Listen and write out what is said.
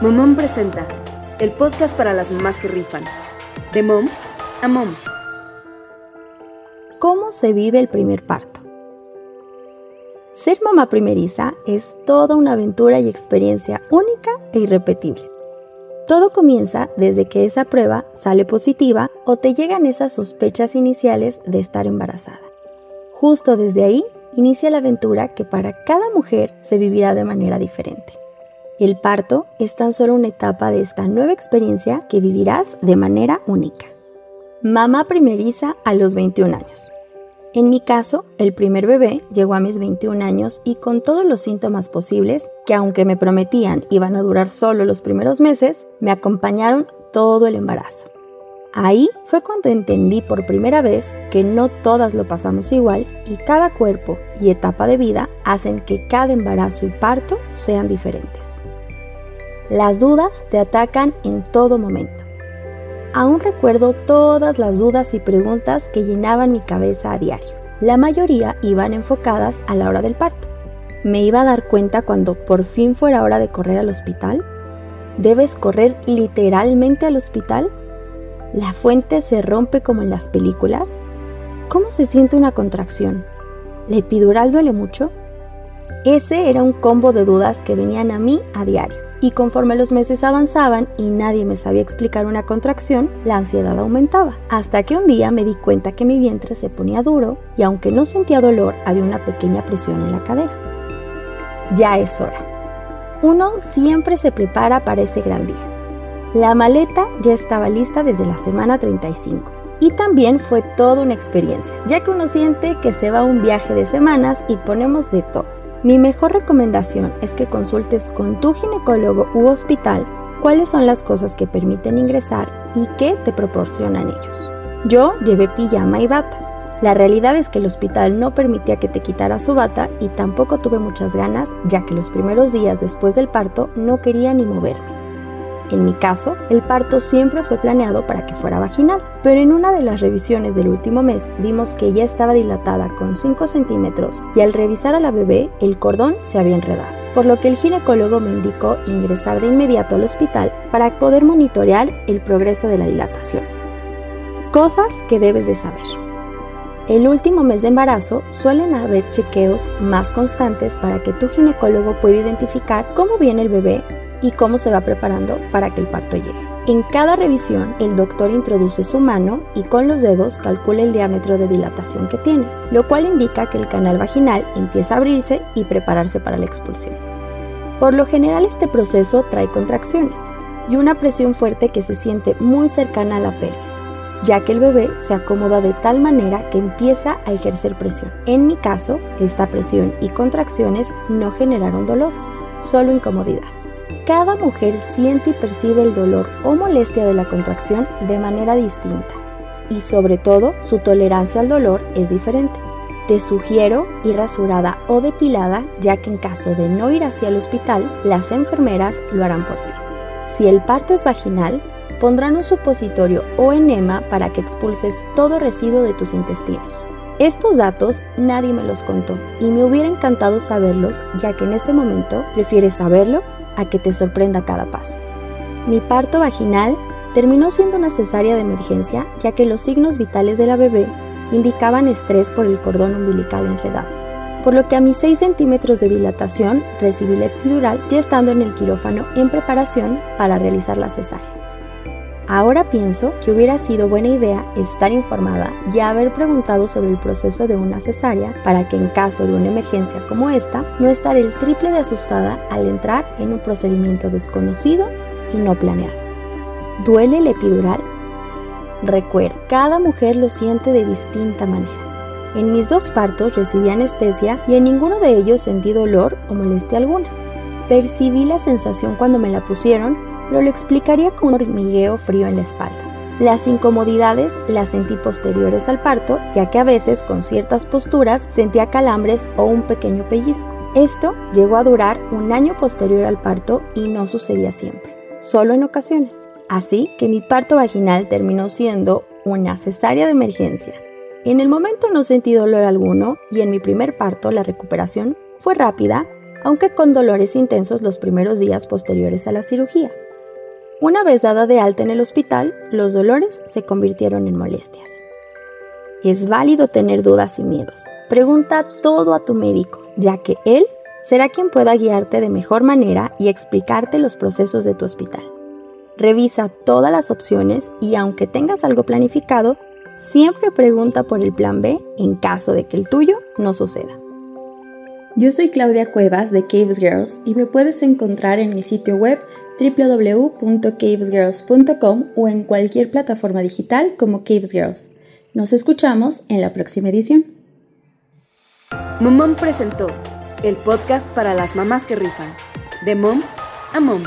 Momón presenta el podcast para las mamás que rifan. De mom a mom. ¿Cómo se vive el primer parto? Ser mamá primeriza es toda una aventura y experiencia única e irrepetible. Todo comienza desde que esa prueba sale positiva o te llegan esas sospechas iniciales de estar embarazada. Justo desde ahí inicia la aventura que para cada mujer se vivirá de manera diferente. El parto es tan solo una etapa de esta nueva experiencia que vivirás de manera única. Mamá primeriza a los 21 años. En mi caso, el primer bebé llegó a mis 21 años y con todos los síntomas posibles, que aunque me prometían iban a durar solo los primeros meses, me acompañaron todo el embarazo. Ahí fue cuando entendí por primera vez que no todas lo pasamos igual y cada cuerpo y etapa de vida hacen que cada embarazo y parto sean diferentes. Las dudas te atacan en todo momento. Aún recuerdo todas las dudas y preguntas que llenaban mi cabeza a diario. La mayoría iban enfocadas a la hora del parto. ¿Me iba a dar cuenta cuando por fin fuera hora de correr al hospital? ¿Debes correr literalmente al hospital? ¿La fuente se rompe como en las películas? ¿Cómo se siente una contracción? ¿La epidural duele mucho? Ese era un combo de dudas que venían a mí a diario y conforme los meses avanzaban y nadie me sabía explicar una contracción, la ansiedad aumentaba, hasta que un día me di cuenta que mi vientre se ponía duro y aunque no sentía dolor, había una pequeña presión en la cadera. Ya es hora. Uno siempre se prepara para ese gran día. La maleta ya estaba lista desde la semana 35. Y también fue toda una experiencia, ya que uno siente que se va a un viaje de semanas y ponemos de todo mi mejor recomendación es que consultes con tu ginecólogo u hospital cuáles son las cosas que permiten ingresar y qué te proporcionan ellos. Yo llevé pijama y bata. La realidad es que el hospital no permitía que te quitara su bata y tampoco tuve muchas ganas ya que los primeros días después del parto no quería ni moverme. En mi caso, el parto siempre fue planeado para que fuera vaginal, pero en una de las revisiones del último mes vimos que ya estaba dilatada con 5 centímetros y al revisar a la bebé el cordón se había enredado, por lo que el ginecólogo me indicó ingresar de inmediato al hospital para poder monitorear el progreso de la dilatación. Cosas que debes de saber. El último mes de embarazo suelen haber chequeos más constantes para que tu ginecólogo pueda identificar cómo viene el bebé y cómo se va preparando para que el parto llegue. En cada revisión, el doctor introduce su mano y con los dedos calcula el diámetro de dilatación que tienes, lo cual indica que el canal vaginal empieza a abrirse y prepararse para la expulsión. Por lo general este proceso trae contracciones y una presión fuerte que se siente muy cercana a la pelvis, ya que el bebé se acomoda de tal manera que empieza a ejercer presión. En mi caso, esta presión y contracciones no generaron dolor, solo incomodidad. Cada mujer siente y percibe el dolor o molestia de la contracción de manera distinta y sobre todo su tolerancia al dolor es diferente. Te sugiero ir rasurada o depilada ya que en caso de no ir hacia el hospital, las enfermeras lo harán por ti. Si el parto es vaginal, pondrán un supositorio o enema para que expulses todo residuo de tus intestinos. Estos datos nadie me los contó y me hubiera encantado saberlos ya que en ese momento prefieres saberlo a que te sorprenda cada paso. Mi parto vaginal terminó siendo una cesárea de emergencia ya que los signos vitales de la bebé indicaban estrés por el cordón umbilical enredado, por lo que a mis 6 centímetros de dilatación recibí la epidural ya estando en el quirófano en preparación para realizar la cesárea. Ahora pienso que hubiera sido buena idea estar informada y haber preguntado sobre el proceso de una cesárea para que en caso de una emergencia como esta no estar el triple de asustada al entrar en un procedimiento desconocido y no planeado. ¿Duele el epidural? Recuerda, cada mujer lo siente de distinta manera. En mis dos partos recibí anestesia y en ninguno de ellos sentí dolor o molestia alguna. Percibí la sensación cuando me la pusieron pero lo explicaría con un hormigueo frío en la espalda. Las incomodidades las sentí posteriores al parto, ya que a veces con ciertas posturas sentía calambres o un pequeño pellizco. Esto llegó a durar un año posterior al parto y no sucedía siempre, solo en ocasiones. Así que mi parto vaginal terminó siendo una cesárea de emergencia. En el momento no sentí dolor alguno y en mi primer parto la recuperación fue rápida aunque con dolores intensos los primeros días posteriores a la cirugía. Una vez dada de alta en el hospital, los dolores se convirtieron en molestias. Es válido tener dudas y miedos. Pregunta todo a tu médico, ya que él será quien pueda guiarte de mejor manera y explicarte los procesos de tu hospital. Revisa todas las opciones y aunque tengas algo planificado, siempre pregunta por el plan B en caso de que el tuyo no suceda. Yo soy Claudia Cuevas de Caves Girls y me puedes encontrar en mi sitio web www.cavesgirls.com o en cualquier plataforma digital como Caves Girls. Nos escuchamos en la próxima edición. Momom presentó el podcast para las mamás que rifan, de mom a mom.